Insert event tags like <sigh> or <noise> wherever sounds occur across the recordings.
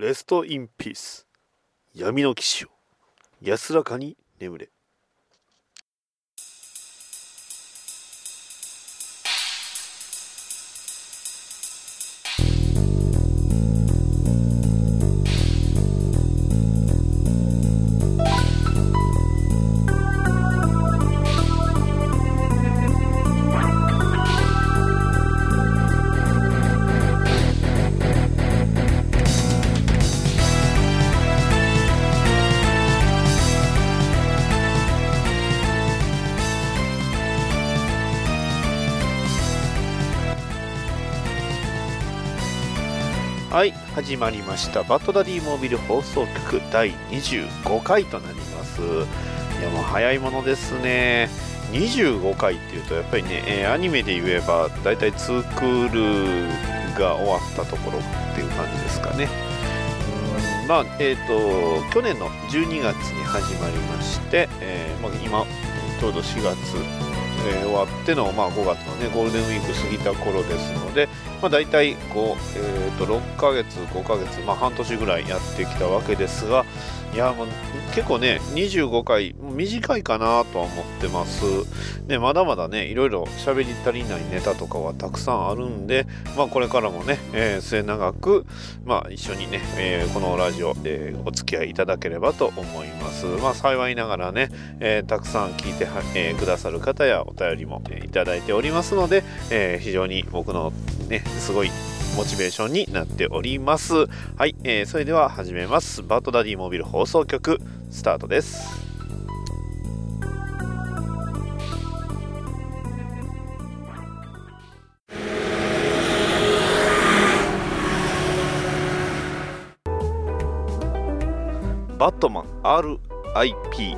レストインピース闇の騎士よ安らかに眠れ。まりました。バッドダディモービル放送局第25回となります。いやもう早いものですね。25回っていうとやっぱりね、えー、アニメで言えばだいたい2クールが終わったところっていう感じですかね。うんまあえっ、ー、と去年の12月に始まりまして、えーまあ、今ちょうど4月えー、終わっての、まあ、5月の、ね、ゴールデンウィーク過ぎた頃ですので、まあ、大体こう、えー、と6ヶ月、5ヶ月、まあ、半年ぐらいやってきたわけですが、いやもう結構ね、25回、短いかなとは思ってます。ね、まだまだね、いろいろ喋り足りないネタとかはたくさんあるんで、まあ、これからもね、えー、末永く、まあ、一緒にね、えー、このラジオ、えー、お付き合いいただければと思います。まあ、幸いながらね、えー、たくさん聞いては、えー、くださる方やお便りも、え、いただいておりますので、えー、非常に僕のね、すごいモチベーションになっております。はい、えー、それでは始めます。バートダディモビル放送局スタートです。バットマン RIP、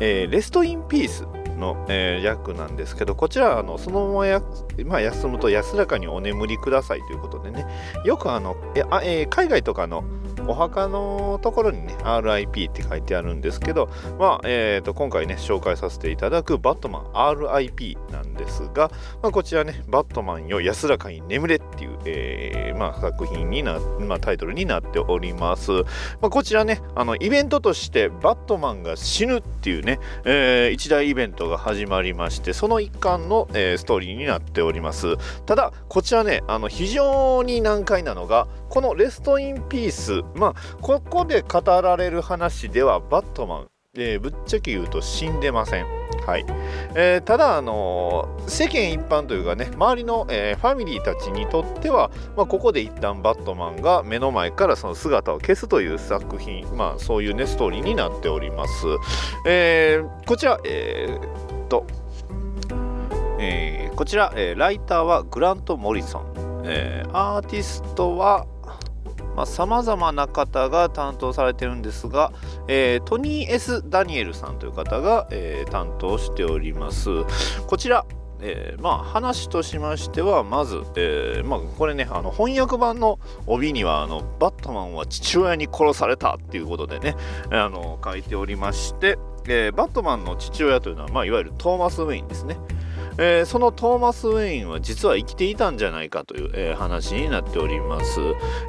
えー、レストインピースの、えー、訳なんですけど、こちら、あのそのまま、まあ、休むと安らかにお眠りくださいということでね、よくあの、えあえー、海外とかのお墓のところにね、RIP って書いてあるんですけど、まあ、えーと、今回ね、紹介させていただくバットマン RIP なんですが、まあ、こちらね、バットマンよ安らかに眠れっていう、えー、まあ、作品にな、まあ、タイトルになっております。まあ、こちらね、あの、イベントとしてバットマンが死ぬっていうね、えー、一大イベントが始まりまして、その一環の、えー、ストーリーになっております。ただ、こちらね、あの、非常に難解なのが、このレストインピース、まあ、ここで語られる話では、バットマン、えー、ぶっちゃけ言うと死んでません。はいえー、ただ、あのー、世間一般というかね周りの、えー、ファミリーたちにとっては、まあ、ここで一旦バットマンが目の前からその姿を消すという作品、まあ、そういうねストーリーになっております。えーこちら、えー、と、えこちら、えライターはグラント・モリソン、えアーティストはさまざ、まな方が担当されてるんですが、えー、トニー・ S・ ダニエルさんという方が、えー、担当しております。こちら、えー、まあ話としましてはまず、えー、まあ、これねあの翻訳版の帯にはあのバットマンは父親に殺されたっていうことでねあの書いておりまして、えー、バットマンの父親というのは、まあ、いわゆるトーマス・ウェインですね。えー、そのトーマス・ウェインは実は生きていたんじゃないかという、えー、話になっております、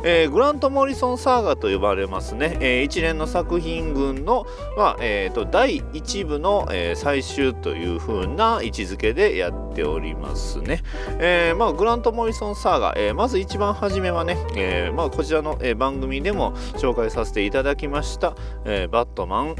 えー、グラント・モリソン・サーガと呼ばれますね、え一連の作品群の、まあえーと、第1部の、え最終という風な位置づけでやっておりますね、えまあ、グラント・モリソン・サーガ、えまず一番初めはね、えまあ、こちらの、え番組でも紹介させていただきました、えバットマン、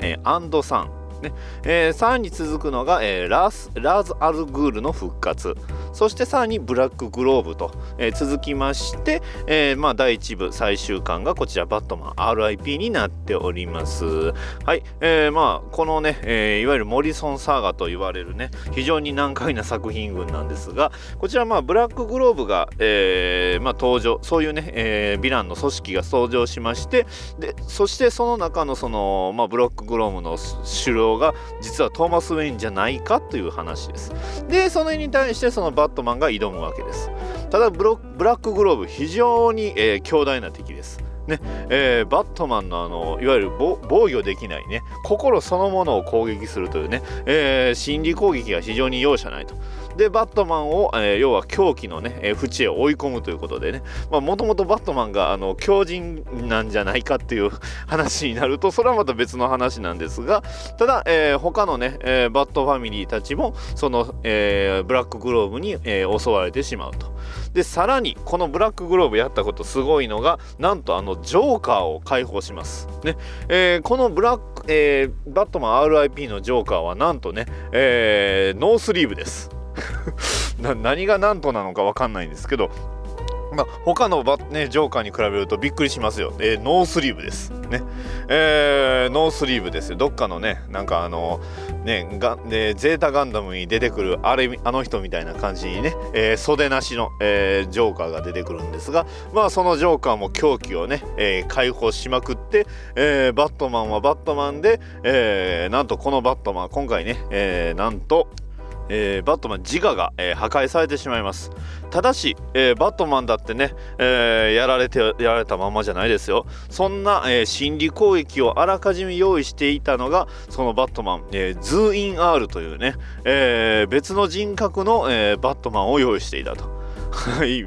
えアンドさん。ね。えー、さらに続くのが、えー、ラースラーズ・アルグールの復活。そしてさらにブラックグローブと、えー、続きまして、えー、まあ、第1部最終巻がこちらバットマン RIP になっております。はい、えー、まあこのね、えー、いわゆるモリソンサーガと言われるね非常に難解な作品群なんですがこちらまあブラックグローブが、えーまあ、登場そういうね、えー、ヴィランの組織が登場しましてでそしてその中のその、まあ、ブラックグローブの狩猟が実はトーマス・ウェインじゃないかという話です。でそれに対してそのバットマンが挑むわけです。ただブラックグローブ非常に、えー、強大な敵です。ねえー、バットマンのあのいわゆる防御できないね。心そのものを攻撃するというね、えー、心理攻撃が非常に容赦ないと。でバットマンを、えー、要は狂気のね、えー、淵へ追い込むということでね。もともとバットマンがあの狂人なんじゃないかっていう <laughs> 話になるとそれはまた別の話なんですがただ、えー、他のね、えー、バットファミリーたちもその、えー、ブラックグローブに、えー、襲われてしまうと。でさらにこのブラックグローブやったことすごいのがなんとあのジョーカーを解放します。ね、えー、このブラック、えー、バットマン RIP のジョーカーはなんとね、えー、ノースリーブです。<laughs> 何が何となのか分かんないんですけどま、他のバ、ね、ジョーカーに比べるとびっくりしますよ。えー、ノースリーブです。ね。えー、ノースリーブですよ。どっかのね、なんかあの、ね、がでゼータガンダムに出てくるあれ、あの人みたいな感じにね、えー、袖なしの、えー、ジョーカーが出てくるんですが、まあそのジョーカーも狂気をね、えー、解放しまくって、えー、バットマンはバットマンで、えー、なんとこのバットマン、今回ね、えー、なんと、えー、バットマン自我が、えー、破壊されてしまいます。ただし、えー、バットマンだってね、えやられてやられたままじゃないですよ。そんな、え心理攻撃をあらかじめ用意していたのがそのバットマン、えズーイン R というね、え別の人格の、えバットマンを用意していたと、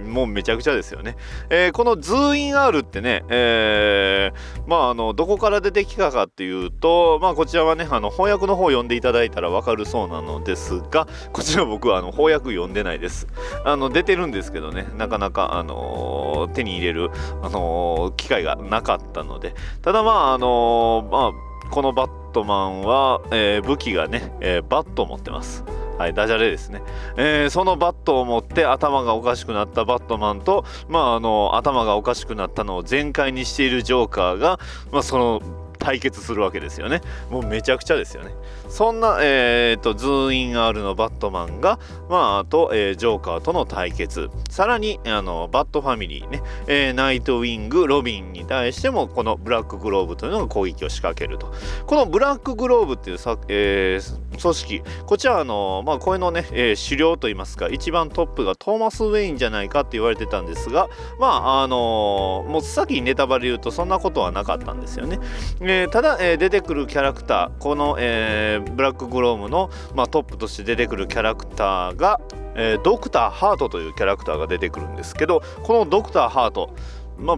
もうめちゃくちゃですよね。えー、このズーイン R ってね、えー、まあ、あの、どこから出てきたかっていうと、まあ、こちらはね、あの、翻訳の方を読んでいただいたらわかるそうなのですが、こちら僕はあの翻訳読んでないです。あの、出てるんですけどね、なかなか、あのー、手に入れる、あの、機会がなかったので、ただまあ、あの、まあ、このバットマンは、え武器がね、えバットを持ってます。はい、ダジャレですね、えー、そのバットを持って頭がおかしくなったバットマンと、まあ、あの頭がおかしくなったのを全開にしているジョーカーが、まあ、その対決するわけですよね。もうめちゃくちゃですよね。そんな、えーと、ズーイン R のバットマンが、まあ、あと、えー、ジョーカーとの対決。さらに、あのバットファミリーね、えー、ナイトウィング、ロビンに対しても、このブラックグローブというのが攻撃を仕掛けると。このブラックグローブっていうさ、えー、組織、こちら、あのまあ、これのね、えー、狩猟といいますか、一番トップがトーマス・ウェインじゃないかって言われてたんですが、まあ、あのもう先にネタバレ言うと、そんなことはなかったんですよね。えー、ただ、えー、出てくるキャラクターこの、えー、ブラックグロームの、まあ、トップとして出てくるキャラクターが、えー、ドクターハートというキャラクターが出てくるんですけどこのドクターハートまあ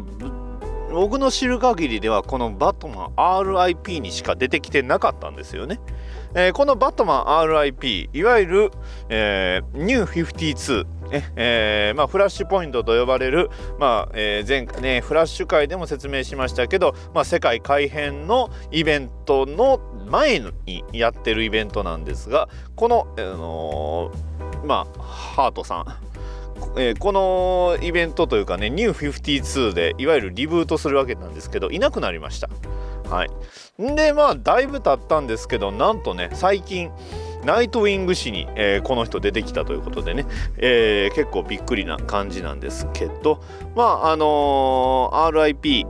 僕の知る限りではこのバットマン RIP にしか出てきてなかったんですよね。えー、このバットマン RIP いわゆる、えー、ニュー52えーまあ、フラッシュポイントと呼ばれる、まあえー、前回ねフラッシュ界でも説明しましたけど、まあ、世界改変のイベントの前にやってるイベントなんですがこの、あのー、まあハートさんえー、このイベントというかね、ニュー52でいわゆるリブートするわけなんですけど、いなくなりました。はい。んで、まあ、だいぶ経ったんですけど、なんとね、最近、ナイトウィング誌に、えー、この人出てきたということでね、えー、結構びっくりな感じなんですけど、まあ、あのー、RIP、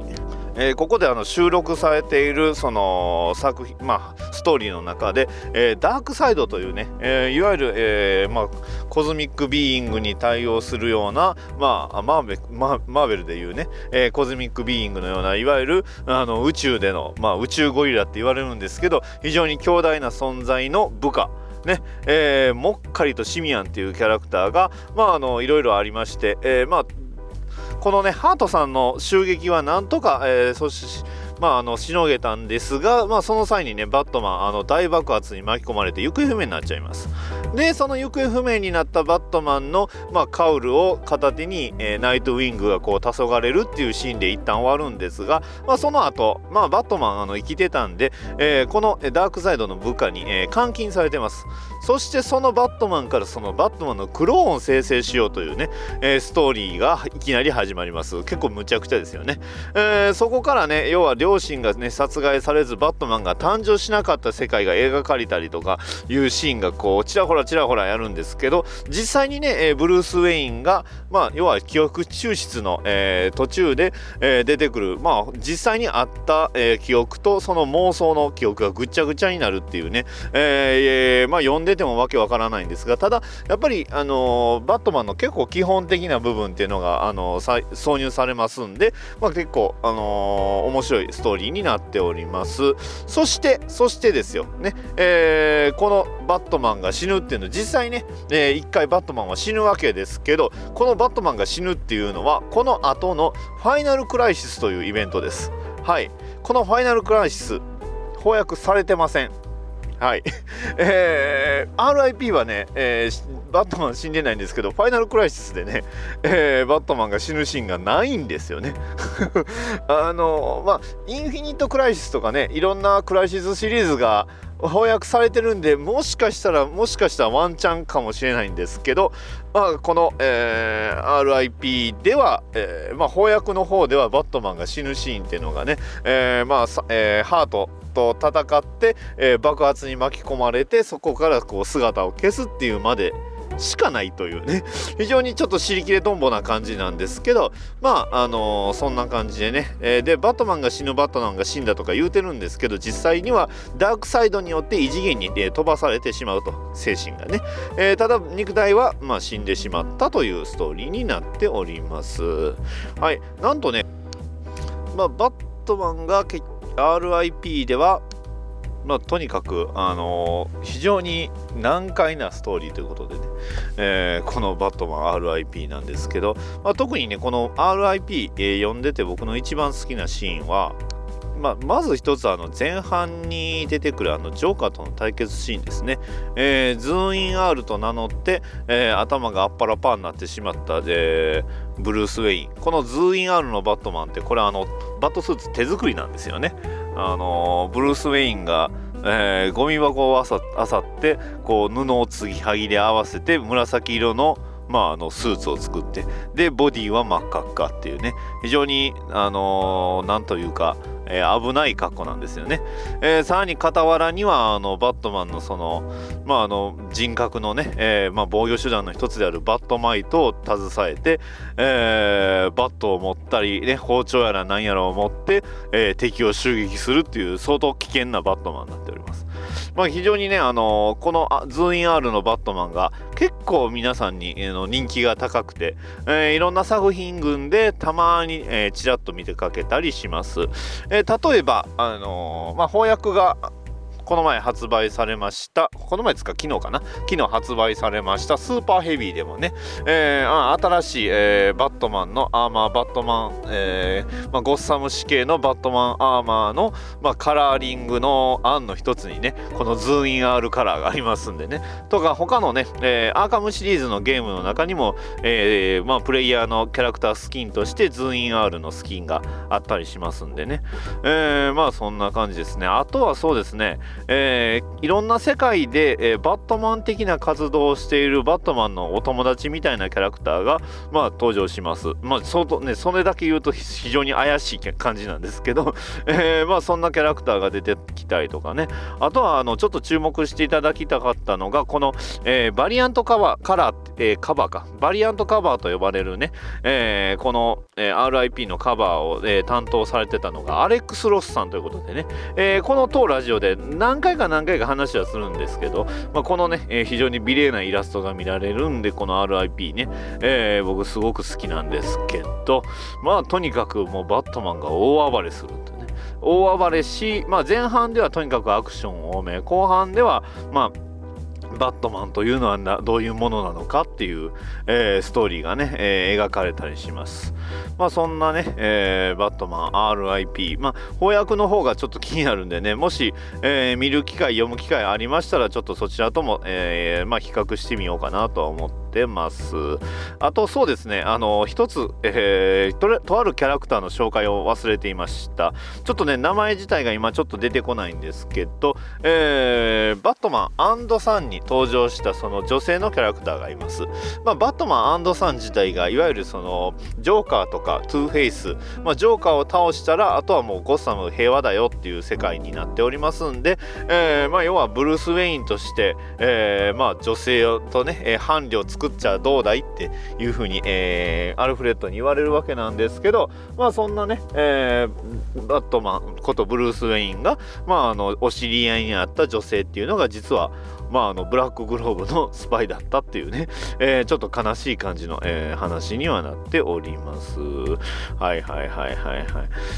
えー、ここであの収録されているその作品、まあ、ストーリーの中で、えー、ダークサイドというね、えー、いわゆる、えまあ、コズミックビーイングに対応するような、まあ、マーベマーベルでいうね、えコズミックビーイングのようないわゆるあの宇宙での、まあ、宇宙ゴリラって言われるんですけど非常に強大な存在の部下ねえー、モッカリとシミアンっていうキャラクターが、まあ、あのいろいろありまして、えー、まあこのねハートさんの襲撃はなんとか、えー、そしまあ、あのしのげたんですが、まあ、その際にねバットマンあの大爆発に巻き込まれて行方不明になっちゃいます。でその行方不明になったバットマンの、まあ、カウルを片手に、えー、ナイトウィングがこう黄昏れるっていうシーンで一旦終わるんですが、まあ、その後、まあバットマンあの生きてたんで、えー、このダークサイドの部下に、えー、監禁されてます。そしてそのバットマンからそのバットマンのクローンを生成しようというね、えー、ストーリーがいきなり始まります。結構むちゃくちゃですよね、えー、そこからね要は両親がね殺害されずバットマンが誕生しなかった世界が描かれたりとかいうシーンがこうちらほらちらほらやるんですけど実際にね、えー、ブルース・ウェインがまあ要は記憶抽出の、えー、途中で、えー、出てくる。まあ実際にあった、えー、記憶とその妄想の記憶がぐっちゃぐちゃになるっていうね、えー、まあ読んで全てもわけわからないんですがただやっぱり、あのバットマンの結構基本的な部分っていうのが、あの挿入されますんで、まあ、結構、あの面白いストーリーになっております。そしてそしてですよ。ね、えー、このバットマンが死ぬっていうの実際ね、えー、一回バットマンは死ぬわけですけどこのバットマンが死ぬっていうのはこの後のファイナルクライシスというイベントです。はい。このファイナルクライシス翻訳されてません。はい。<laughs> えー、RIP はね、えー、バットマン死んでないんですけど、ファイナルクライシスでね、えー、バットマンが死ぬシーンがないんですよね。<laughs> あのまあ、インフィニットクライシスとかね、いろんなクライシスシリーズが翻訳されてるんで、もしかしたら、もしかしたらワンチャンかもしれないんですけど、まあ、この、えー、RIP では、えーまあ、翻訳の方ではバットマンが死ぬシーンっていうのがね、えーまあえー、ハートと戦って、えー、爆発に巻き込まれてそこからこう姿を消すっていうまでしかないというね。非常にちょっと尻切れとんぼな感じなんですけどまああのー、そんな感じでね、えー、でバットマンが死ぬバットマンが死んだとか言うてるんですけど実際にはダークサイドによって異次元に、え、飛ばされてしまうと精神がね、えー、ただ肉体は、まあ、死んでしまったというストーリーになっております。はい。なんとねまあバットマンが結 RIP ではまあ、とにかく、あのー、非常に難解なストーリーということでね、えー、このバットマン RIP なんですけど、まあ、特にね、この RIP、えー、読んでて僕の一番好きなシーンは、まあ、まず一つあの前半に出てくるあのジョーカーとの対決シーンですね、えー、ズーンイン R と名乗って、えー、頭があっぱらパーになってしまった、えー、ブルース・ウェイン。このズーイン R のバットマンってこれあのバットスーツ手作りなんですよね。あのブルース・ウェインがえー、ゴミ箱をあさってこう布を継ぎはぎで合わせて紫色のまあ、あのスーツを作ってでボディは真っ赤っかっていうね。非常にあのー、なんというかえー、危ない格好なんですよね。えー、さらに傍らにはあのバットマンのその,、まあ、あの人格のね、えーまあ、防御手段の一つであるバットマイトを携えて、え、バットを持ったり、ね、包丁やら何やらを持って、え、敵を襲撃するっていう相当危険なバットマンになっております。まあ、非常にね、あのー、このズーイン R のバットマンが結構皆さんに、えー、の人気が高くて、えー、いろんな作品群でたまに、えー、ちらっと見てかけたりします。えー、例えば、あのー、まあ、翻訳がこの前発売されました、この前ですか、昨日かな、昨日発売されました。スーパーヘビーでもね、えー、新しい、えー、バットマンのアーマー、バットマン、えーまあ、ゴッサム死刑のバットマンアーマーの、まあ、カラーリングの案の一つにね、このズーイン R カラーがありますんでね、とか他のね、えー、アーカムシリーズのゲームの中にも、えーまあ、プレイヤーのキャラクタースキンとしてズーイン R のスキンがあったりしますんでね、えー、まあそんな感じですね。あとはそうですね、えー、いろんな世界で、えー、バットマン的な活動をしているバットマンのお友達みたいなキャラクターが、まあ、登場します。まあ、相当ね、それだけ言うと非常に怪しい感じなんですけど、<laughs> えー、まあ、そんなキャラクターが出てきたりとかね。あとは、あの、ちょっと注目していただきたかったのが、この、え、バリアントカバー、カラー、え、カバーか。バリアントカバーと呼ばれるね、え、この、え、RIP のカバーを、え、担当されてたのが、アレックス・ロスさんということでね、え、この当ラジオで何回か何回か話はするんですけど、まあ、このね、えー、非常に美麗なイラストが見られるんで、この RIP ね、えー、僕すごく好きなんですけど、まあとにかくもうバットマンが大暴れするとね。大暴れし、まあ、前半ではとにかくアクション多め、後半では、まあ、バットマンというのはなどういうものなのかっていう、えー、ストーリーがね、えー、描かれたりします。まあそんなね、えー、バットマン RIP、まあ翻訳の方がちょっと気になるんでね、もし、えー、見る機会、読む機会ありましたら、ちょっとそちらとも、えー、まあ比較してみようかなとは思ってます。あとそうですね、あの、一つ、えー、ととあるキャラクターの紹介を忘れていました。ちょっとね、名前自体が今ちょっと出てこないんですけど、えー、バットマンさんに登場したその女性のキャラクターがいます。まあ、バットマンさん自体がいわゆるそのジョーカーとかトゥーフェイス、まあ、ジョーカーを倒したらあとはもうゴッサム平和だよっていう世界になっておりますんで、えー、まあ、要はブルース・ウェインとして、えー、まあ、女性とね、伴侶を作、作っちゃどうだいっていうふうに、えー、アルフレッドに言われるわけなんですけどまあそんなね、えー、バットマンことブルース・ウェインが、まあ、あのお知り合いにあった女性っていうのが実はまあ、あのブラックグローブのスパイだったっていうね、えー、ちょっと悲しい感じの、えー、話にはなっております。はいはいはいはいはい。い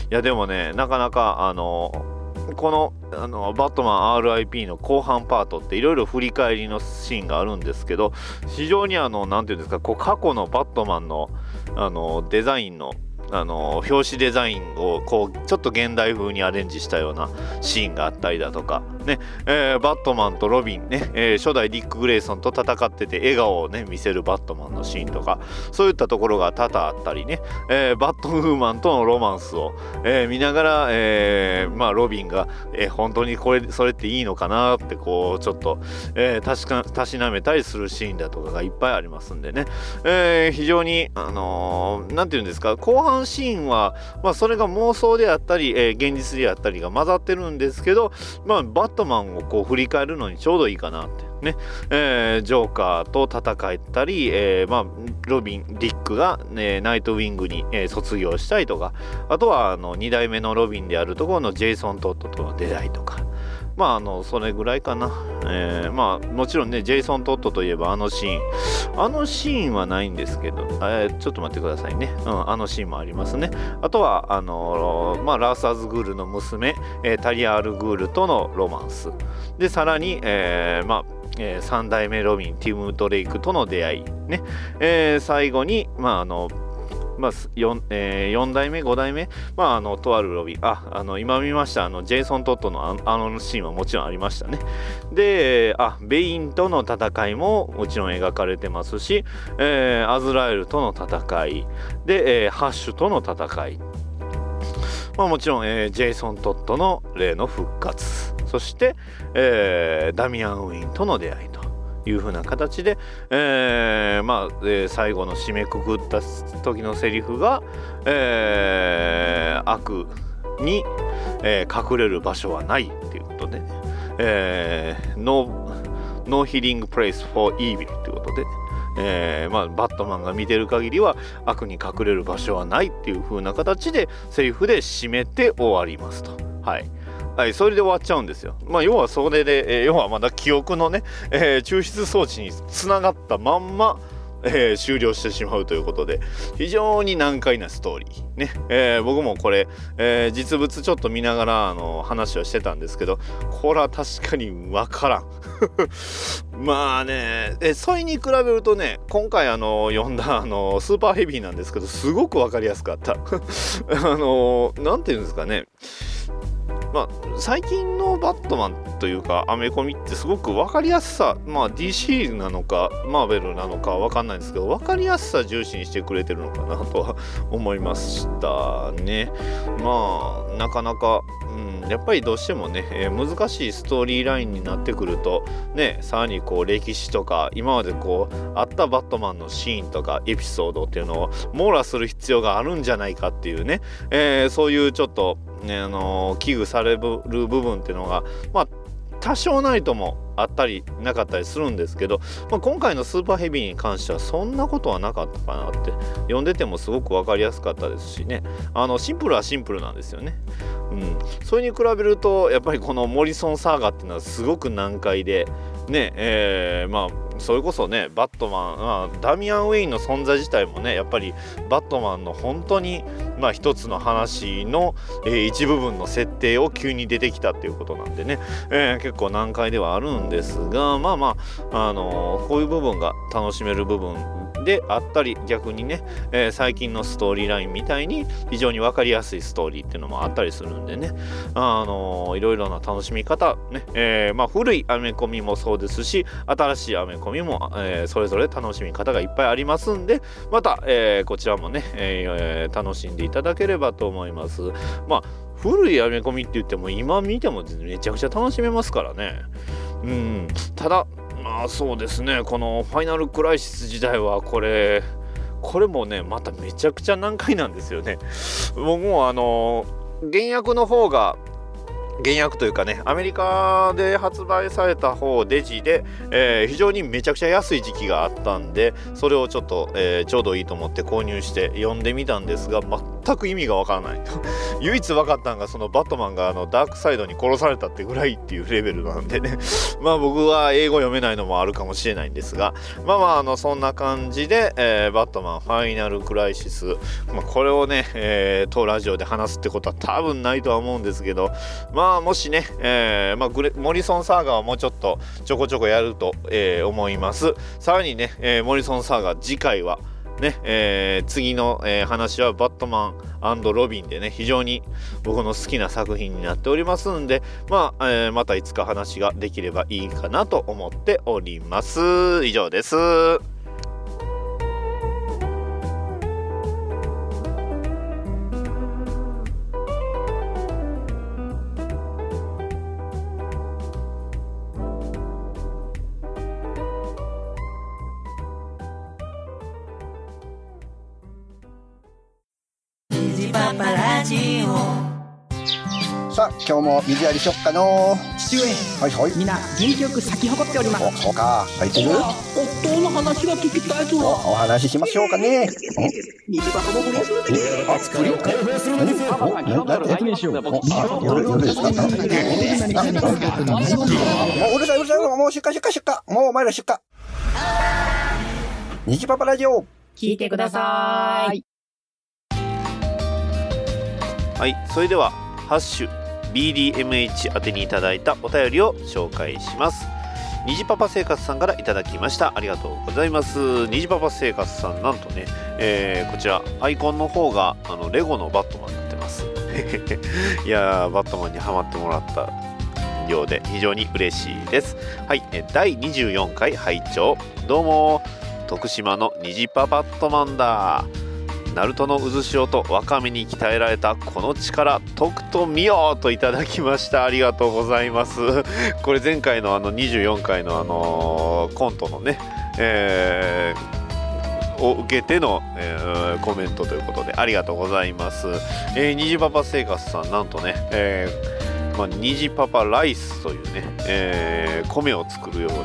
やでもね、なかなかあのこのあのバットマン RIP の後半パートっていろいろ振り返りのシーンがあるんですけど非常にあの何て言うんですかこう過去のバットマンのあのデザインのあの表紙デザインをこうちょっと現代風にアレンジしたようなシーンがあったりだとか、ね。えー、バットマンとロビンね、えー、初代ディック・グレイソンと戦ってて笑顔をね見せるバットマンのシーンとかそういったところが多々あったりね、えー、バットウーマンとのロマンスを、えー、見ながら、えーまあ、ロビンが、えー、本当にこれそれっていいのかなってこうちょっと、えー、確かたしなめたりするシーンだとかがいっぱいありますんでね、えー、非常にあのー、ていうんですか後半シーンは、まあ、それが妄想であったり、えー、現実であったりが混ざってるんですけど、まあ、バットマンをこう振り返るのにちょうどいいかなって。ね、えー、ジョーカーと戦ったり、えー、まあ、ロビン、ディックが、ね、ナイトウィングに、えー、卒業したりとか、あとはあの2代目のロビンであるところのジェイソン・トットとの出会いとか、まあ、あの、それぐらいかな。えー、まあ、もちろんね、ジェイソン・トットといえばあのシーン。あのシーンはないんですけど、えー、ちょっと待ってくださいね。うん、あのシーンもありますね。あとは、あのまあ、ラーサーズ・グールの娘、えー、タリアール・グールとのロマンス。で、さらに、えー、まあ、えー、3代目ロビン、ティム・ドレイクとの出会い。ね。えー、最後に、まあ、あの、まあ 4, えー、4代目、5代目、まあ、あの、とあるロビー、あ、あの、今見ました、あの、ジェイソン・トットのあのシーンはもちろんありましたね。で、あ、ベインとの戦いももちろん描かれてますし、えー、アズラエルとの戦い、で、えー、ハッシュとの戦い、まあ、もちろん、えー、ジェイソン・トットの例の復活、そして、えー、ダミアン・ウィンとの出会いと。いう風な形で、えー、まあ、えー、最後の締めくくった時のセリフが、えー、悪に、えー、隠れる場所はないっていうことで、えー、 no, no hiding place for evil っていうことで、えー、まあ、バットマンが見てる限りは悪に隠れる場所はないっていう風な形でセリフで締めて終わりますと。はい。はい、それで終わっちゃうんですよ。まあ、要はそれで、えー、要はまだ記憶のね、えー、抽出装置につながったまんま、えー、終了してしまうということで非常に難解なストーリー。ね、えー、僕もこれ、えー、実物ちょっと見ながらあの話をしてたんですけどこれは確かに分からん。<laughs> まあねえそれに比べるとね今回あの読んだあのスーパーヘビーなんですけどすごく分かりやすかった。<laughs> あの何て言うんですかね。まあ、最近のバットマンというかアメコミってすごく分かりやすさ、まあ、DC なのかマーベルなのか分かんないんですけど分かりやすさ重視にしてくれてるのかなとは思いましたね。まあなかなかうん、やっぱりどうしてもね、えー、難しいストーリーラインになってくるとねさらにこう歴史とか今までこうあったバットマンのシーンとかエピソードっていうのを網羅する必要があるんじゃないかっていうね、えー、そういうちょっと、ねあのー、危惧される部分っていうのがまあ多少ないともあったりなかったりするんですけど、まあ、今回のスーパーヘビーに関してはそんなことはなかったかなって読んでてもすごく分かりやすかったですしねあのシンプルはシンプルなんですよね。うん、それに比べるとやっぱりこのモリソンサーガっていうのはすごく難解でねえー、まあそれこそねバットマン、まあ、ダミアン・ウェインの存在自体もねやっぱりバットマンの本当にまあ一つの話の、えー、一部分の設定を急に出てきたっていうことなんでね、えー、結構難解ではあるんですがまあまあ、あのー、こういう部分が楽しめる部分であったり逆にね、えー、最近のストーリーラインみたいに非常に分かりやすいストーリーっていうのもあったりするんでね、あのー、いろいろな楽しみ方、ねえー、まあ、古いアメコミもそうですし新しいアメコミも、えそれぞれ楽しみ方がいっぱいありますんでまた、えこちらもね、え楽しんでいただければと思います。まあ古いアメコミって言っても今見てもめちゃくちゃ楽しめますからね。うん、ただあそうですね。このファイナルクライシス時代はこれこれもねまためちゃくちゃ難解なんですよね。僕もあの原役の方が原薬というかねアメリカで発売された方デジで、えー、非常にめちゃくちゃ安い時期があったんでそれをちょっと、えー、ちょうどいいと思って購入して読んでみたんですが全全く意味がわからない。<laughs> 唯一分かったのがそのバットマンがあのダークサイドに殺されたってぐらいっていうレベルなんでね。<laughs> まあ僕は英語読めないのもあるかもしれないんですが。まあまああのそんな感じで、えー、バットマンファイナルクライシス、まあ、これをね、えー、当ラジオで話すってことは多分ないとは思うんですけど。まあもしね、えー、まあ、グラント・モリソンサーガはもうちょっとちょこちょこやると、えー、思います。さらにね、えー、モリソンサーガ次回はねえー、次の、えー、話はバットマンロビンでね非常に僕の好きな作品になっておりますんでまあ、えー、またいつか話ができればいいかなと思っております。以上です。さあ今日も水やりしよっかの。父上。はいはい。みんな元気よく咲き誇っております。おそうか咲いてる？夫の話が聞きたいぞ。お話ししましょうかね。水場も不倫するってあ不倫何何何夜夜ですかもううるさいうるさいもう出荷出荷出荷もうお前ら出荷虹パパラジオ聞いてくださいはいそれではハッシュ BDMH 宛てにいただいたお便りを紹介します。虹パパ生活さんからいただきました。ありがとうございます。虹パパ生活さんなんとね、えー、こちらアイコンの方があのレゴのバットマンになってます。<laughs> いやーバットマンにはまってもらったようで非常に嬉しいです。はい第24回拝聴。どうも徳島の虹パパットマンだ。ナルトの渦潮とワカメに鍛えられたこの力とくと見ようといただきました。ありがとうございます。<laughs> これ前回のあの24回のあのー、コントのね、えー、を受けての、えー、コメントということでありがとうございます、えー、虹パパ生活さんなんとね、えーまあ、虹パパライスというね、えー、米を作るように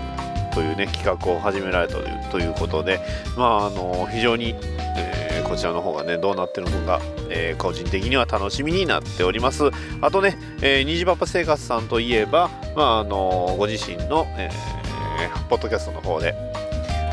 というね企画を始められたということでまああの非常に、えーこちらの方がねどうなってるのか、えー、個人的には楽しみになっております。あとね、えー、虹パパ生活さんといえば、まああのご自身の、えー、ポッドキャストの方で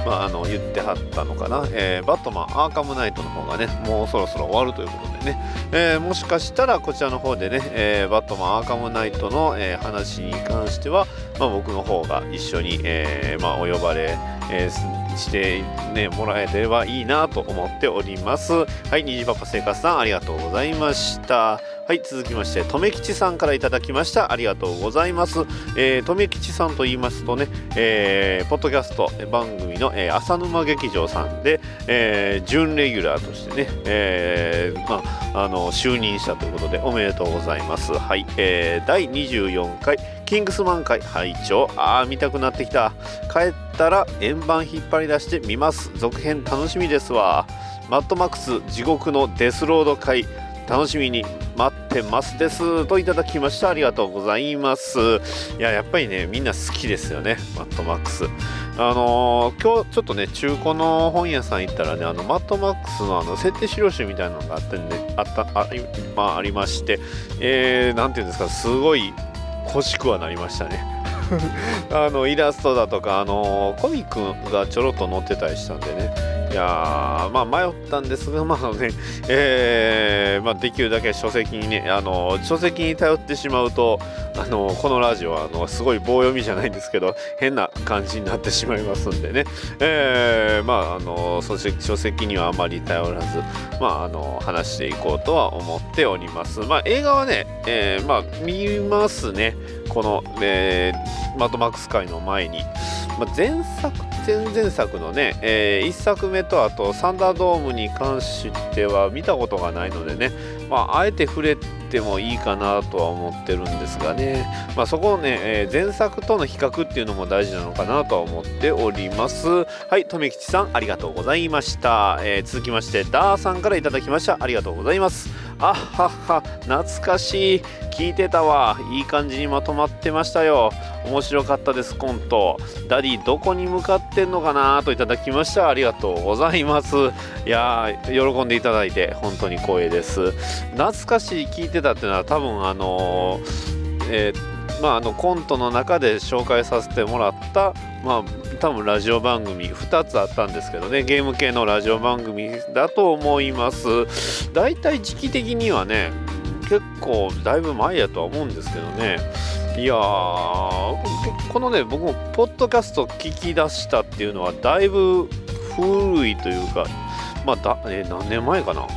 まあ、あの言ってはったのかな、えー、バットマンアーカムナイトの方がねもうそろそろ終わるということでね、えー、もしかしたらこちらの方でね、えー、バットマンアーカムナイトの、え話に関しては、まあ、僕の方が一緒に、えまあ、お呼ばれ、えしてねもらえればいいなと思っております。はい虹パパ生活さんありがとうございました。はい続きましてとめきちさんからいただきました。ありがとうございます。えー、とめきちさんと言いますとね、えー、ポッドキャスト番組の、えー、浅沼劇場さんで、えー、準レギュラーとしてね、えー、まああの就任したということでおめでとうございます。はい、えー、第24回キングスマン会拝聴あー見たくなってきた。帰ったら円盤引っ張り出してみます。続編楽しみですわ。マッドマックス地獄のデスロード会楽しみに待ってますです。といただきました。ありがとうございます。いややっぱりねみんな好きですよね。マッドマックス。あのー、今日ちょっとね中古の本屋さん行ったらねあのマッドマックスのあの設定資料集みたいなのがあってねあったあ,、まあ、ありましてえー、ていうんですかすごい欲しくはなりましたね。<laughs> あのイラストだとかあのコミックがちょろっと載ってたりしたんでね。いやまあ迷ったんですが、まあね、<laughs> えー、まあ、できるだけ書籍にね、あの、書籍に頼ってしまうと、あの、このラジオは、あの、すごい棒読みじゃないんですけど、変な感じになってしまいますんでね、えー、まあ、あの、書籍にはあまり頼らず、まあ、あの、話していこうとは思っております。まあ、映画はね、えー、まあ、見ますね。この、えー、マッドマックス界の前に。まあ、前作前々作のね、えー、1作目とあとサンダードームに関しては見たことがないのでね、まあ、あえて触れてもいいかなとは思ってるんですがね、まあ、そこをね、えー、前作との比較っていうのも大事なのかなとは思っております。はい富吉さんありがとうございました、えー、続きましてダーさんからいただきました。ありがとうございます。あはっは懐かしい。聞いてたわ。いい感じにまとまってましたよ。面白かったですコント。ダディどこに向かってんのかな？といただきました。ありがとうございます。いやー喜んでいただいて本当に光栄です。懐かしい聞いてたっていうのは多分あのーえーまあ、あのコントの中で紹介させてもらった、まあ、多分ラジオ番組2つあったんですけどねゲーム系のラジオ番組だと思います。だいたい時期的にはね結構だいぶ前やとは思うんですけどね。いやーこのね僕もポッドキャスト聞き出したっていうのはだいぶ古いというかまあだ、え何年前かな、うん。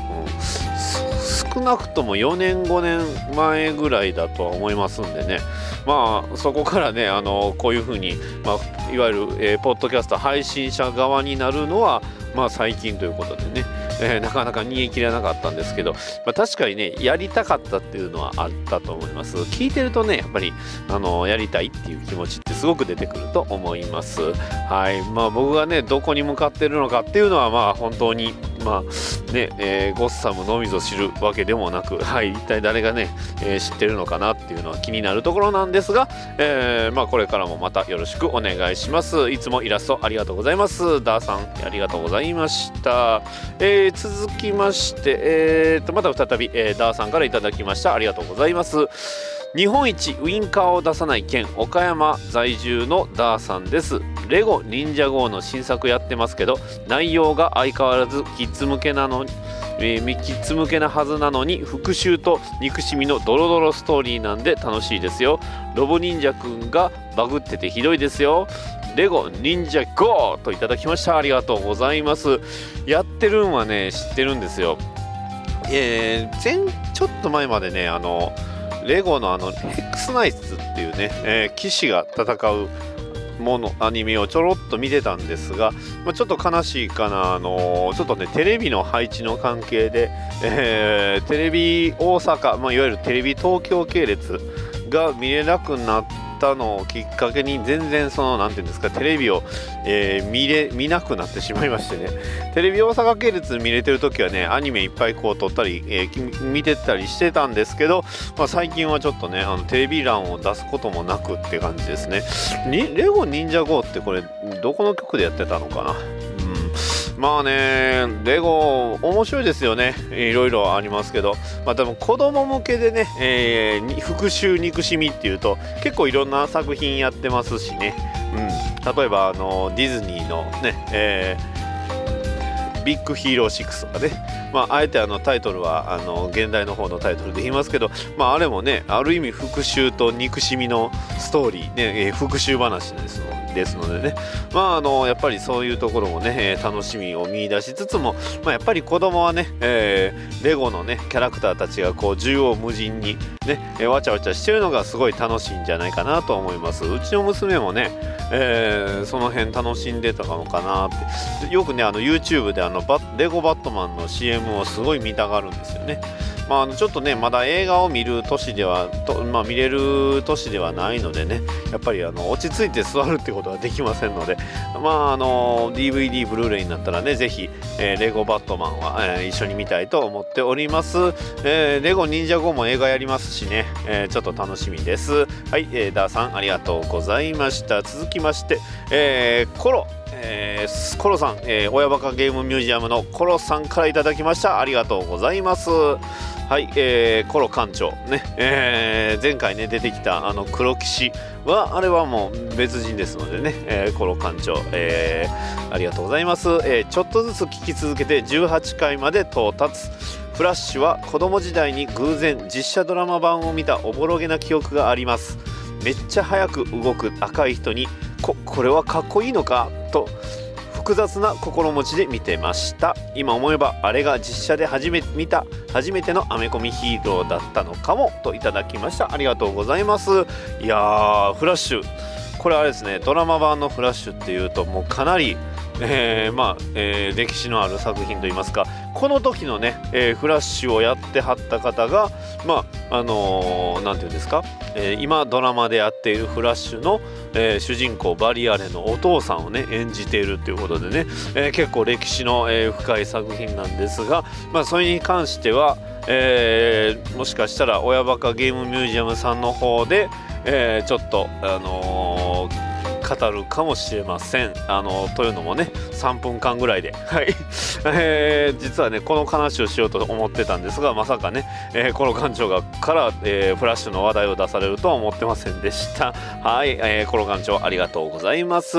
少なくとも4年5年前ぐらいだとは思いますんでね。まあそこからねあのこういうふうに、まあ、いわゆる、えーポッドキャスト配信者側になるのはまあ最近ということでね、えーなかなか逃げ切れなかったんですけど、まあ、確かにねやりたかったっていうのはあったと思います。聞いてるとねやっぱりあのやりたいっていう気持ちってすごく出てくると思います。はい。まあ僕がねどこに向かってるのかっていうのはまあ本当にまあね、えーゴッサムのみぞ知るわけでもなく、はい、一体誰がね、えー知ってるのかなっていうのは気になるところなんですが、えーまあ、これからもまたよろしくお願いします。いつもイラストありがとうございます。ダーさん、ありがとうございました。え続きまして、えーと、また再び、えーダーさんからいただきました。ありがとうございます。日本一ウインカーを出さない県岡山在住のダーさんです。レゴ忍者号の新作やってますけど内容が相変わらずキッズ向けなのにえーキッズ向けなはずなのに復讐と憎しみのドロドロストーリーなんで楽しいですよ。ロボ忍者くんがバグっててひどいですよ。レゴ忍者 GO! といただきました。ありがとうございます。やってるんはね知ってるんですよ。えー前ちょっと前までねあのレゴのあのヘックスナイツっていうね、えー騎士が戦うものアニメをちょろっと見てたんですが、まあ、ちょっと悲しいかなあのちょっとねテレビの配置の関係で、えーテレビ大阪、まあ、いわゆるテレビ東京系列が見れなくなったのをきっかけに全然そのなんていうんですかテレビを、えー見れ見なくなってしまいましてね。<laughs> テレビ大阪系列見れてる時はねアニメいっぱいこう撮ったり、えー見てたりしてたんですけど、まあ、最近はちょっとねあのテレビ欄を出すこともなくって感じですね。レゴ忍者 GO ってこれどこの曲でやってたのかな？まあね、レゴ面白いですよね。いろいろありますけど、まあでも子供向けでね、えー復讐憎しみっていうと結構いろんな作品やってますしね。うん、例えばあのディズニーのね、えービッグヒーロー6とかね、まあ、あえてあのタイトルはあの現代の方のタイトルで言いますけど、まあ、あれもねある意味復讐と憎しみのストーリー、ねえー復讐話ですのでですのでね、まあ、あのやっぱりそういうところもね、え楽しみを見出しつつも、まあ、やっぱり子供はね、えーレゴのねキャラクターたちがこう縦横無尽にね、えわちゃわちゃしてるのがすごい楽しいんじゃないかなと思います。うちの娘もね、えーその辺楽しんでたのかなって。よくねあの YouTube であのバレゴバットマンの CM をすごい見たがるんですよね。まあ、あのちょっとねまだ映画を見る年ではと、まあ、見れる年ではないのでねやっぱりあの落ち着いて座るってことはできませんのでまああの DVD ブルーレイになったらねぜひ、えーレゴバットマンは、えー一緒に見たいと思っております、えーレゴ忍者号も映画やりますしね、えーちょっと楽しみです。はい、えーダーさんありがとうございました。続きまして、えーコロえーコロさん、えー親バカゲームミュージアムのコロさんからいただきました。ありがとうございます。はい、えーコロ館長。ね、えー前回ね出てきたあの黒騎士はあれはもう別人ですのでね、えーコロ館長、えーありがとうございます、えーちょっとずつ聞き続けて18回まで到達。フラッシュは子供時代に偶然実写ドラマ版を見たおぼろげな記憶があります。めっちゃ速く動く赤い人にここれはかっこいいのか？と複雑な心持ちで見てました。今思えばあれが実写で初め見た初めてのアメコミヒーローだったのかもといただきました。ありがとうございます。いやーフラッシュ。これあれですねドラマ版のフラッシュっていうともうかなりえーまあ、えー歴史のある作品といいますかこの時のね、えーフラッシュをやってはった方がまああのーていうんですか、えー今ドラマでやっているフラッシュの、えー主人公バリアレのお父さんをね演じているということでね、えー結構歴史の、えー深い作品なんですが、まあ、それに関しては、えー、もしかしたら親バカゲームミュージアムさんの方で、えー、ちょっとあの語るかもしれません。あのというのもね3分間ぐらいで、<laughs> はいえー、実はねこの話をしようと思ってたんですがまさかね、えー、この館長がから、えー、フラッシュの話題を出されるとは思ってませんでした。はい、えー、コロ館長ありがとうございます。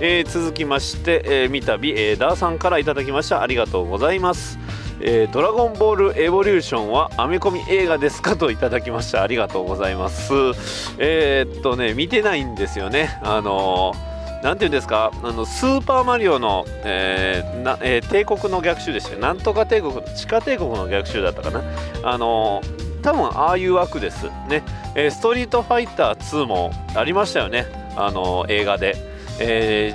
えー、続きまして、えー、三度、えー、ダーさんからいただきましたありがとうございます。えー、ドラゴンボールエボリューションはアメコミ映画ですかといただきました。ありがとうございます。えー、っとね見てないんですよね。あのー、ていうんですか？あのスーパーマリオの、えーなえ、帝国の逆襲でしたよ。なんとか帝国地下帝国の逆襲だったかな。あの、多分ああいう枠です。ね、え、ストリートファイター2もありましたよね。あの映画で、え、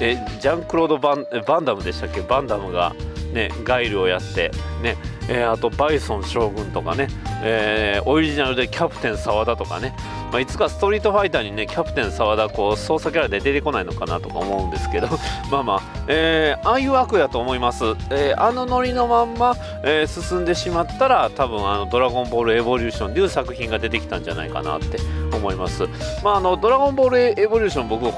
えジャンクロードバン・バンダムでしたっけ？バンダムがね、ガイルをやってね、えー、あとバイソン将軍とかね、えー、オリジナルでキャプテン澤田とかね、まあ、いつかストリートファイターにねキャプテン澤田こう操作キャラで出てこないのかなとか思うんですけど <laughs> まあまあ、えー、ああいう枠やと思います、えー、あのノリのまんま、えー、進んでしまったら多分あのドラゴンボールエボリューションという作品が出てきたんじゃないかなって思います。まああのドラゴンボールエボリューション僕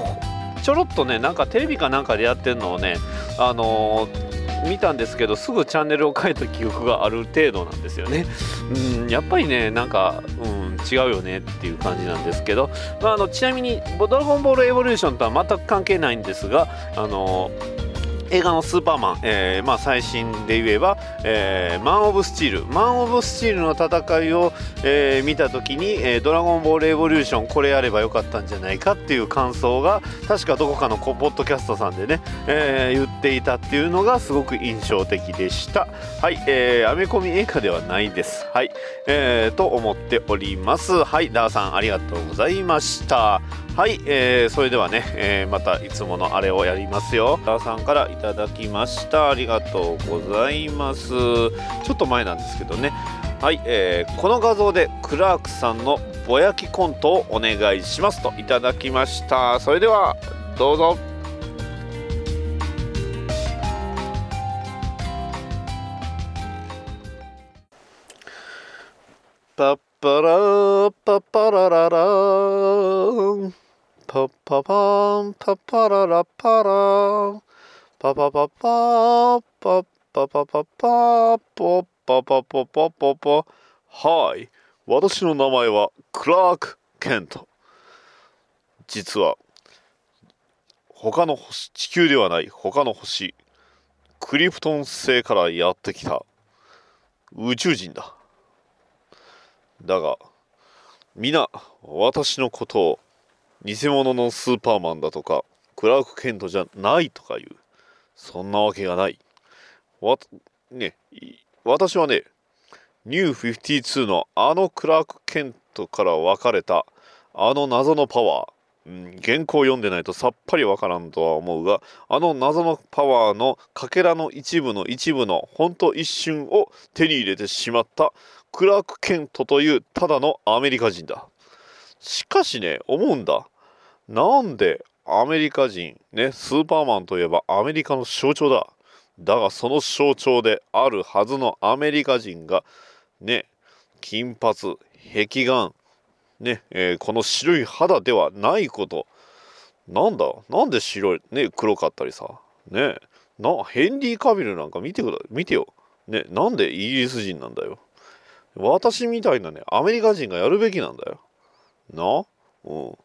ちょろっとねなんかテレビかなんかでやってるのをねあのー見たんですけどすぐチャンネルを変えた記憶がある程度なんですよね。うんやっぱりねなんか、うん、違うよねっていう感じなんですけど、まあ、あのちなみに「ドラゴンボールエボリューション」とは全く関係ないんですがあの映画のスーパーマン、えーまあ、最新で言えば、えー、マン・オブ・スチール。マン・オブ・スチールの戦いを、えー、見た時に、えー、ドラゴンボール・エボリューションこれやればよかったんじゃないかっていう感想が確かどこかのポッドキャストさんでね、えー、言っていたっていうのがすごく印象的でした。はい、えー、アメコミ映画ではないです。はい、えー、と思っております。はいダーさんありがとうございました。はい、えー、それではね、えー、またいつものあれをやりますよ。ダーさんからいただきました。ありがとうございます。ちょっと前なんですけどね。はい、えー、この画像でクラークさんのぼやきコントをお願いしますといただきました。それでは、どうぞ。パッパラパッパラララーンパパパンパパララパラパパパパパパパパパポパパパパパパはい私の名前はクラーク・ケント実は他の星地球ではない他の星クリプトン星からやってきた宇宙人だだが皆私のことを偽物のスーパーマンだとかクラーク・ケントじゃないとかいうそんなわけがない。わね私はねニュー52のあのクラーク・ケントから分かれたあの謎のパワーうん、原稿を読んでないとさっぱりわからんとは思うがあの謎のパワーのかけらの一部の一部のほんと一瞬を手に入れてしまったクラーク・ケントというただのアメリカ人だ。しかしね思うんだなんでアメリカ人、ね、スーパーマンといえばアメリカの象徴だ。だがその象徴であるはずのアメリカ人が、ね、金髪、壁眼、ね、えー、この白い肌ではないこと。なんだ？なんで白い、ね、黒かったりさ。ね、な、ヘンリー・カビルなんか見てくだ、見てよ。ね、なんでイギリス人なんだよ。私みたいなね、アメリカ人がやるべきなんだよ。な？うん。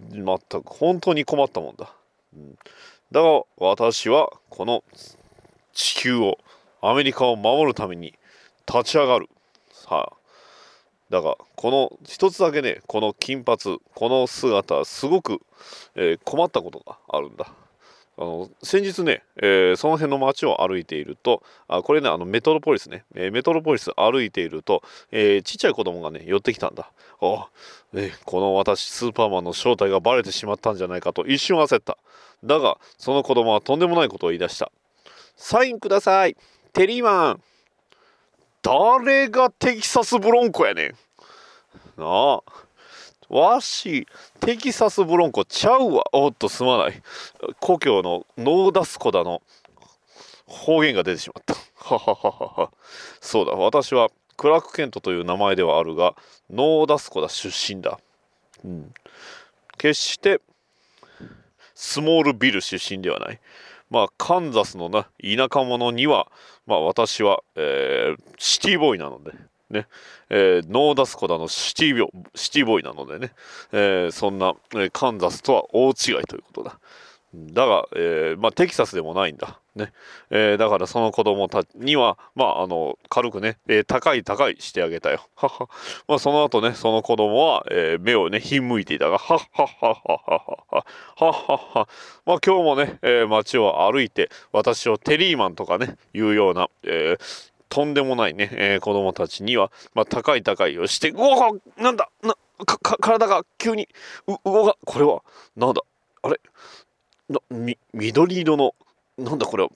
全く本当に困ったもんだ、うん、だが私はこの地球をアメリカを守るために立ち上がる。さあ。だがこの一つだけねこの金髪この姿すごく、えー、困ったことがあるんだ。あの先日ね、えー、その辺の街を歩いているとあこれねあのメトロポリスね、えー、メトロポリス歩いていると、えー、ちっちゃい子供がね寄ってきたんだ。あ、えこの私スーパーマンの正体がバレてしまったんじゃないかと一瞬焦った。だがその子供はとんでもないことを言い出した。サインください。テリーマン。誰がテキサスブロンコやねん。なあ。わし、テキサスブロンコちゃうわ。おっと、すまない。故郷のノーダスコダの方言が出てしまった。はははは。そうだ、私はクラーク・ケントという名前ではあるがノーダスコダ出身だ、うん、決してスモールビル出身ではないまあカンザスのな田舎者にはまあ私は、えー、シティボーイなのでね、えー、ノーダスコダのシティシティボーイなのでね、えー、そんな、えー、カンザスとは大違いということだ。だが、えー、まあ、テキサスでもないんだ。ね。えー、だからその子供たちには、まあ、あの、軽くね、えー、高い高いしてあげたよ。<laughs> はは。まあ、その後ね、その子供は、え目をね、ひんむいていたが、はっはっはっはっはっははっはっは。まあ、今日もね、え街を歩いて、私をテリーマンとかね、いうような、えとんでもないね、えー、子供たちには、まあ、高い高いをして、うわなんだなか、か、体が急に、う、動が、これは、なんだあれなみ緑色のなんだこれは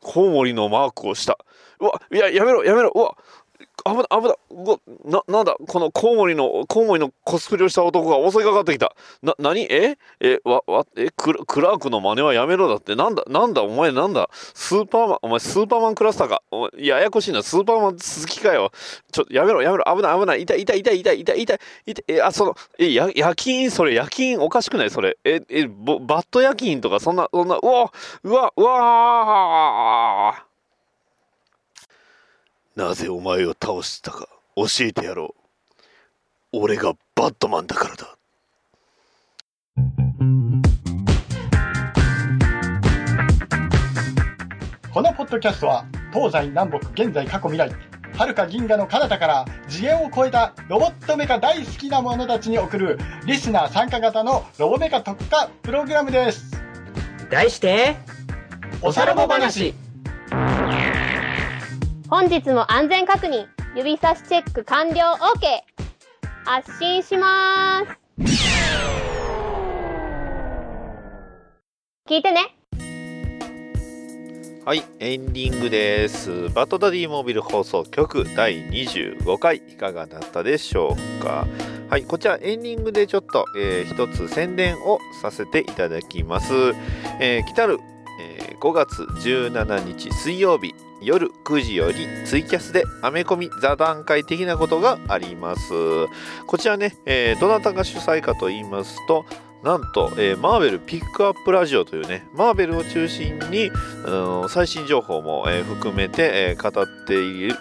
コウモリのマークをした。うわいややめろやめろうわ危ない危ないななんだこのコウモリのコウモリのコスプレをした男が襲いかかってきた。な何？え？えわわえククラークの真似はやめろだって。なんだなんだお前なんだ？スーパーマンお前スーパーマンクラスターか？お前ややこしいな。スーパーマン好きかよ。ちょやめろやめろ。危ない危ない。痛い痛い痛い痛い痛い痛い痛い。えあそのえや夜勤？それ夜勤？おかしくない？それ。ええバット夜勤とかそんなそんな。うわうわうわなぜお前を倒したか教えてやろう。俺がバットマンだからだ。このポッドキャストは東西南北現在過去未来遥か銀河の彼方から次元を超えたロボットメカ大好きな者たちに送るリスナー参加型のロボメカ特化プログラムです。題しておさらぼ話本日も安全確認指差しチェック完了 OK 発進します。聞いてね。はいエンディングです。バトダディモービル放送局第25回いかがだったでしょうか？はいこちらエンディングでちょっと、えー、一つ宣伝をさせていただきます、えー、来たる、えー、5月17日水曜日夜9時よりツイキャスでアメコミ座談会的なことがあります。こちらね、えー、どなたが主催かと言いますと、なんと、えー、マーベルピックアップラジオというね、マーベルを中心に、最新情報も、えー、含めて、えー、語っている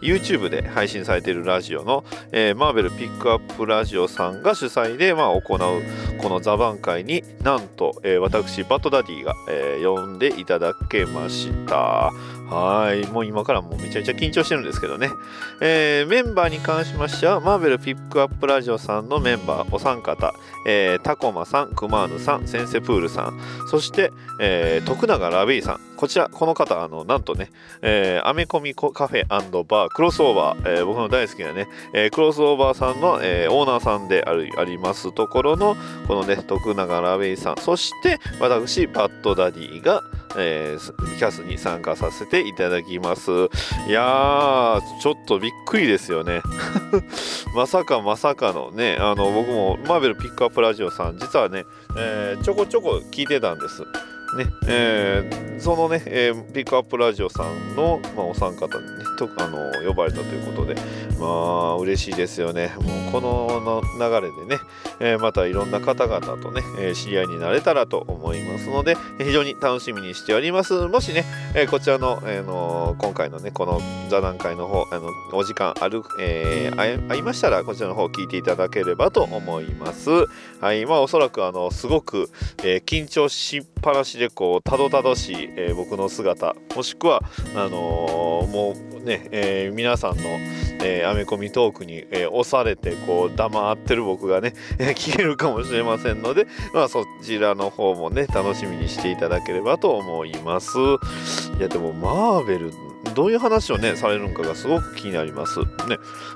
YouTube で配信されているラジオの、え、マーベルピックアップラジオさんが主催で、まあ、行うこの座談会になんと、え、私バットダディが、え、呼んでいただけました。はい。もう今からもうめちゃめちゃ緊張してるんですけどね。えー、メンバーに関しましては、マーベルピックアップラジオさんのメンバーお三方、えー、タコマさん、クマーヌさん、センセプールさん、そして、えー、徳永ラビーさん。こちら、この方、あの、なんとね、えー、アメコミカフェバー、クロスオーバー、えー、僕の大好きなね、えー、クロスオーバーさんの、えー、オーナーさんであるありますところの、このね、徳永ラベイさん、そして、私、バッドダディが、えー、キャスに参加させていただきます。いやー、ちょっとびっくりですよね。<laughs> まさかまさかのね、あの、僕もマーベルピックアップラジオさん、実はね、えー、ちょこちょこ聞いてたんです。ね。えー、そのね、えー、ピックアップラジオさんの、まあ、お三方にねとあの呼ばれたということでまあ嬉しいですよね。もうこの流れでね、えー、またいろんな方々とね、え知り合いになれたらと思いますので非常に楽しみにしております。もしね、えこちらの、えー、の今回のねこの座談会の方あのお時間ある、えー、あいましたらこちらの方聞いていただければと思います。はい。まあおそらくあのすごく、え緊張しっぱなしでこうたどたどしい、えー、僕の姿もしくはあのー、もうね、えー、皆さんの、えアメコミトークに、え押されてこう黙ってる僕がね、え聞けるかもしれませんので、まあ、そちらの方もね楽しみにしていただければと思います。いやでもマーベルどういう話をねされるのかがすごく気になります。ね、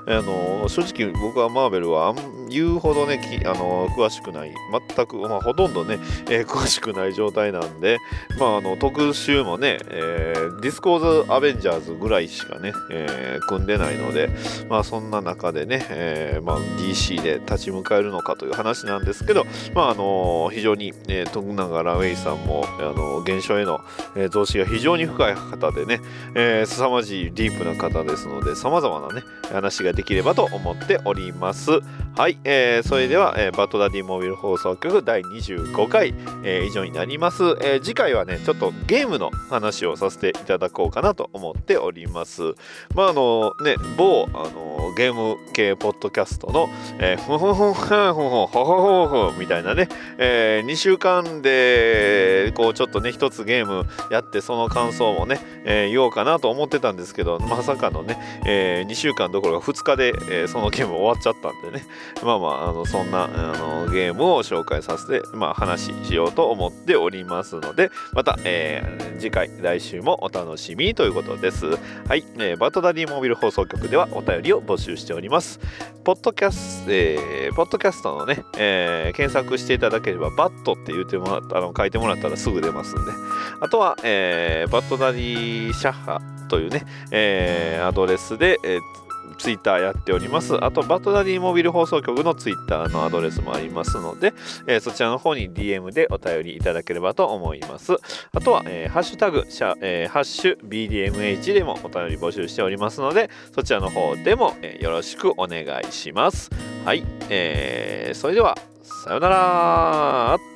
あの正直僕はマーベルは言うほどねあの詳しくない全く、まあ、ほとんどね、えー、詳しくない状態なんで、まあ、あの特集もね、えー、ディスコーズ・アベンジャーズぐらいしかね、えー、組んでないので、まあ、そんな中でね、えーまあ、DC で立ち向かえるのかという話なんですけど、まああの非常に、えー、徳永ラウェイさんも、あの現象への、えー、増資が非常に深い方でね、えーー、凄まじいディープな方ですので様々なね話ができればと思っております。はい、えー、それでは、えー、バッドダディモビル放送局第25回、えー、以上になります、えー、次回はねちょっとゲームの話をさせていただこうかなと思っております。まああのね某あのゲーム系ポッドキャストの、えー、ふふふふふほほほほみたいなね、えー、2週間でこうちょっとね一つゲームやってその感想もね、えー、言おうかなと思ってたんですけどまさかのね、えー、2週間どころか2日で、えー、そのゲーム終わっちゃったんでね。まあまああのそんなあのゲームを紹介させて、まあ、話しようと思っておりますのでまた、えー、次回来週もお楽しみということです。はい、えー、バトダディモビル放送局ではお便りを募集しております。ポッドキャスト、えー、ポッドキャストのね、えー、検索していただければバットって言ってもらったあの書いてもらったらすぐ出ますんで。あとは、えー、バットダディシャッハというね、えー、アドレスで、えーツイッターやっております。あと、バトダディモビル放送局のツイッターのアドレスもありますので、えー、そちらの方に DM でお便りいただければと思います。あとは、えー、ハッシュタグ、シャえー、ハッシュ BDMH でもお便り募集しておりますので、そちらの方でも、え、よろしくお願いします。はい、えー、それでは、さよなら